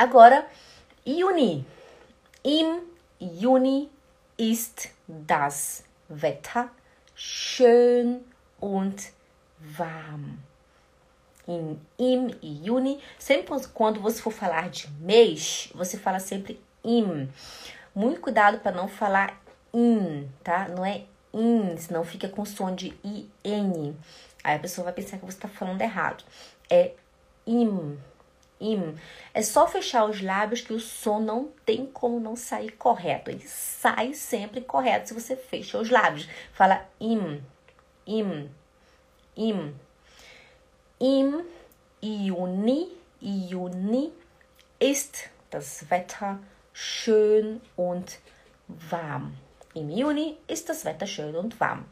Agora, Juni. Im Juni ist das Wetter schön und warm. Im e Juni, sempre quando você for falar de mês, você fala sempre im. Muito cuidado para não falar in, tá? Não é in, senão fica com som de in. Aí a pessoa vai pensar que você está falando errado. É im, im. É só fechar os lábios que o som não tem como não sair correto. Ele sai sempre correto se você fecha os lábios. Fala im, im, im. Im Juni, Juni ist das Wetter schön und warm. Im Juni ist das Wetter schön und warm.